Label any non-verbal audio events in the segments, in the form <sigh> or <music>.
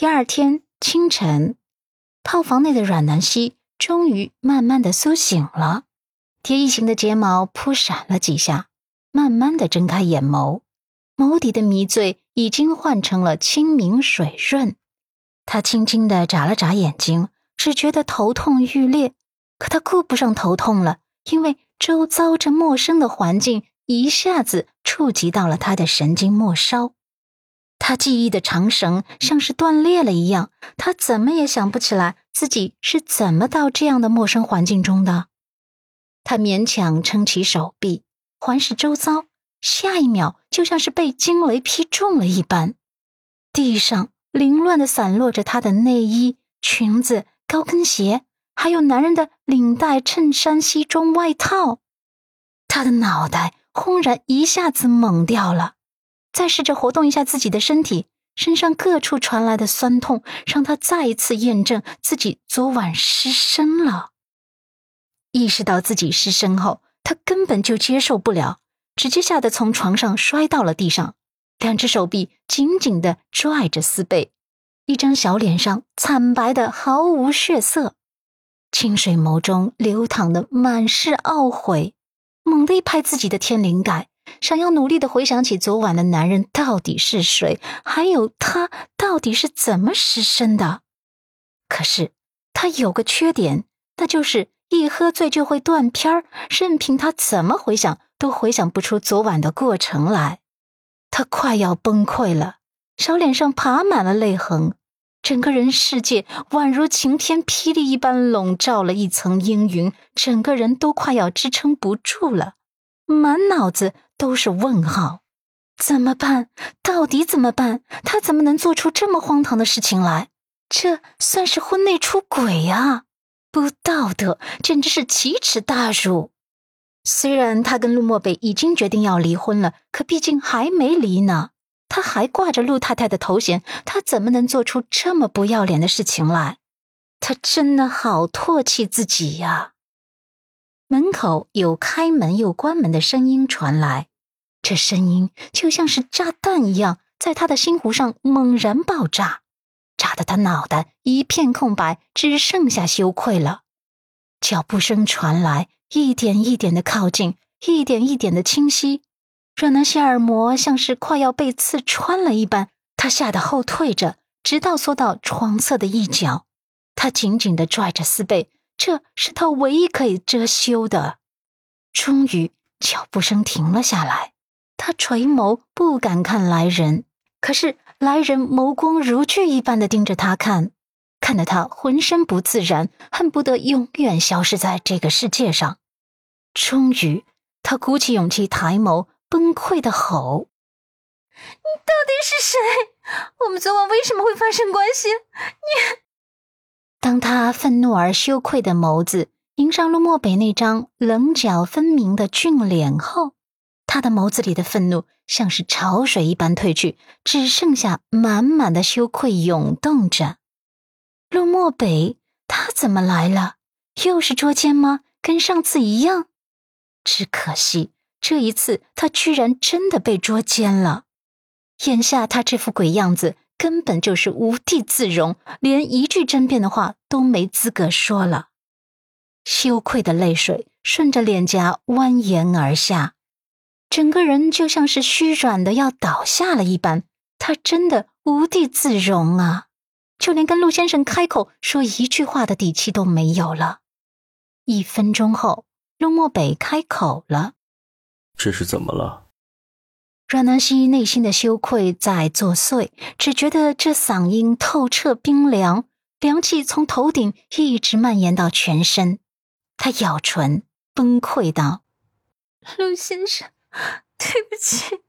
第二天清晨，套房内的阮南希终于慢慢的苏醒了，蝶翼形的睫毛扑闪了几下，慢慢的睁开眼眸，眸底的迷醉已经换成了清明水润。他轻轻的眨了眨眼睛，只觉得头痛欲裂，可他顾不上头痛了，因为周遭这陌生的环境一下子触及到了他的神经末梢。他记忆的长绳像是断裂了一样，他怎么也想不起来自己是怎么到这样的陌生环境中的。他勉强撑起手臂，环视周遭，下一秒就像是被惊雷劈中了一般，地上凌乱的散落着他的内衣、裙子、高跟鞋，还有男人的领带、衬衫、西装、外套。他的脑袋轰然一下子懵掉了。再试着活动一下自己的身体，身上各处传来的酸痛，让他再一次验证自己昨晚失身了。意识到自己失身后，他根本就接受不了，直接吓得从床上摔到了地上，两只手臂紧紧的拽着丝被，一张小脸上惨白的毫无血色，清水眸中流淌的满是懊悔，猛地一拍自己的天灵盖。想要努力的回想起昨晚的男人到底是谁，还有他到底是怎么失身的。可是他有个缺点，那就是一喝醉就会断片儿，任凭他怎么回想，都回想不出昨晚的过程来。他快要崩溃了，小脸上爬满了泪痕，整个人世界宛如晴天霹雳一般笼罩了一层阴云，整个人都快要支撑不住了，满脑子。都是问号，怎么办？到底怎么办？他怎么能做出这么荒唐的事情来？这算是婚内出轨呀！不道德，简直是奇耻大辱。虽然他跟陆漠北已经决定要离婚了，可毕竟还没离呢。他还挂着陆太太的头衔，他怎么能做出这么不要脸的事情来？他真的好唾弃自己呀！门口有开门又关门的声音传来。这声音就像是炸弹一样，在他的心湖上猛然爆炸，炸得他脑袋一片空白，只剩下羞愧了。脚步声传来，一点一点的靠近，一点一点的清晰。阮南希耳膜像是快要被刺穿了一般，他吓得后退着，直到缩到床侧的一角。他紧紧的拽着丝被，这是他唯一可以遮羞的。终于，脚步声停了下来。他垂眸，不敢看来人，可是来人眸光如炬一般的盯着他看，看得他浑身不自然，恨不得永远消失在这个世界上。终于，他鼓起勇气抬眸，崩溃的吼：“你到底是谁？我们昨晚为什么会发生关系？你 <laughs> ……”当他愤怒而羞愧的眸子迎上陆漠北那张棱角分明的俊脸后，他的眸子里的愤怒像是潮水一般退去，只剩下满满的羞愧涌动着。陆漠北，他怎么来了？又是捉奸吗？跟上次一样？只可惜这一次他居然真的被捉奸了。眼下他这副鬼样子，根本就是无地自容，连一句争辩的话都没资格说了。羞愧的泪水顺着脸颊蜿蜒而下。整个人就像是虚软的要倒下了一般，他真的无地自容啊，就连跟陆先生开口说一句话的底气都没有了。一分钟后，陆漠北开口了：“这是怎么了？”阮南希内心的羞愧在作祟，只觉得这嗓音透彻冰凉，凉气从头顶一直蔓延到全身。他咬唇，崩溃道：“陆先生。”对不起，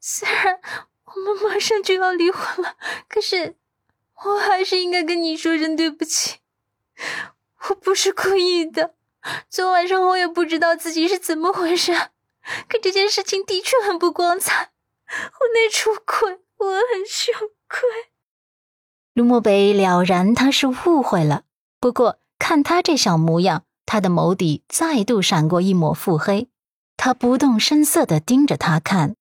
虽然我们马上就要离婚了，可是我还是应该跟你说声对不起。我不是故意的，昨晚上我也不知道自己是怎么回事，可这件事情的确很不光彩，婚内出轨，我很羞愧。陆漠北了然他是误会了，不过看他这小模样，他的眸底再度闪过一抹腹黑。他不动声色的盯着他看，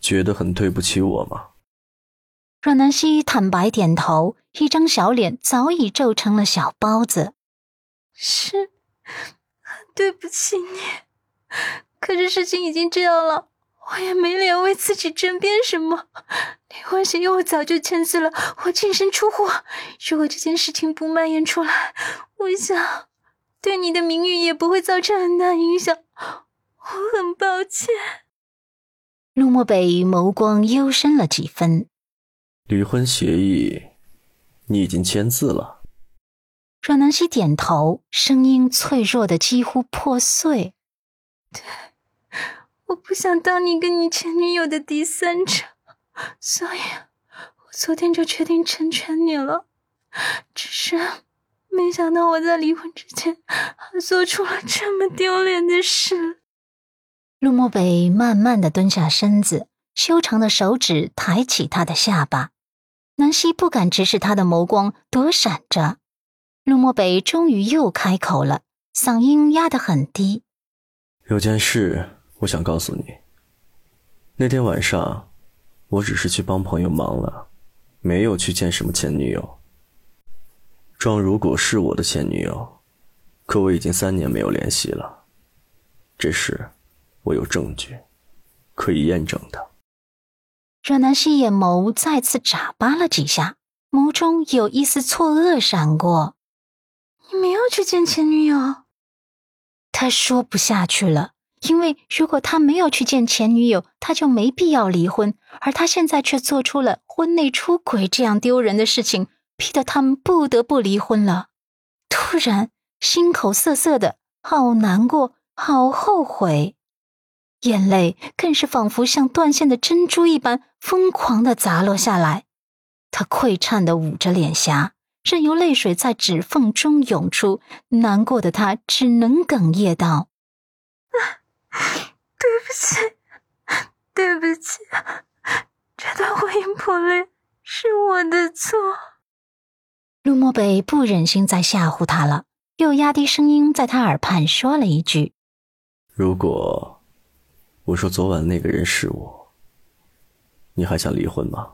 觉得很对不起我吗？阮南希坦白点头，一张小脸早已皱成了小包子。是，对不起你。可是事情已经这样了，我也没脸为自己争辩什么。离婚协议我早就签字了，我净身出户。如果这件事情不蔓延出来，我想对你的名誉也不会造成很大影响。抱歉。陆漠北眸光幽深了几分。离婚协议，你已经签字了。阮南希点头，声音脆弱的几乎破碎。对，<laughs> 我不想当你跟你前女友的第三者，所以，我昨天就决定成全你了。只是，没想到我在离婚之前，还做出了这么丢脸的事。陆漠北慢慢的蹲下身子，修长的手指抬起他的下巴。南希不敢直视他的眸光，躲闪着。陆漠北终于又开口了，嗓音压得很低：“有件事我想告诉你。那天晚上，我只是去帮朋友忙了，没有去见什么前女友。庄如果是我的前女友，可我已经三年没有联系了。这事，我有证据，可以验证的。”阮南希眼眸再次眨巴了几下，眸中有一丝错愕闪过。你没有去见前女友？他说不下去了，因为如果他没有去见前女友，他就没必要离婚，而他现在却做出了婚内出轨这样丢人的事情，逼得他们不得不离婚了。突然，心口涩涩的，好难过，好后悔。眼泪更是仿佛像断线的珍珠一般疯狂的砸落下来，他溃颤的捂着脸颊，任由泪水在指缝中涌出。难过的他只能哽咽道：“对不起，对不起，这段婚姻破裂是我的错。”陆漠北不忍心再吓唬他了，又压低声音在他耳畔说了一句：“如果。”我说：“昨晚那个人是我，你还想离婚吗？”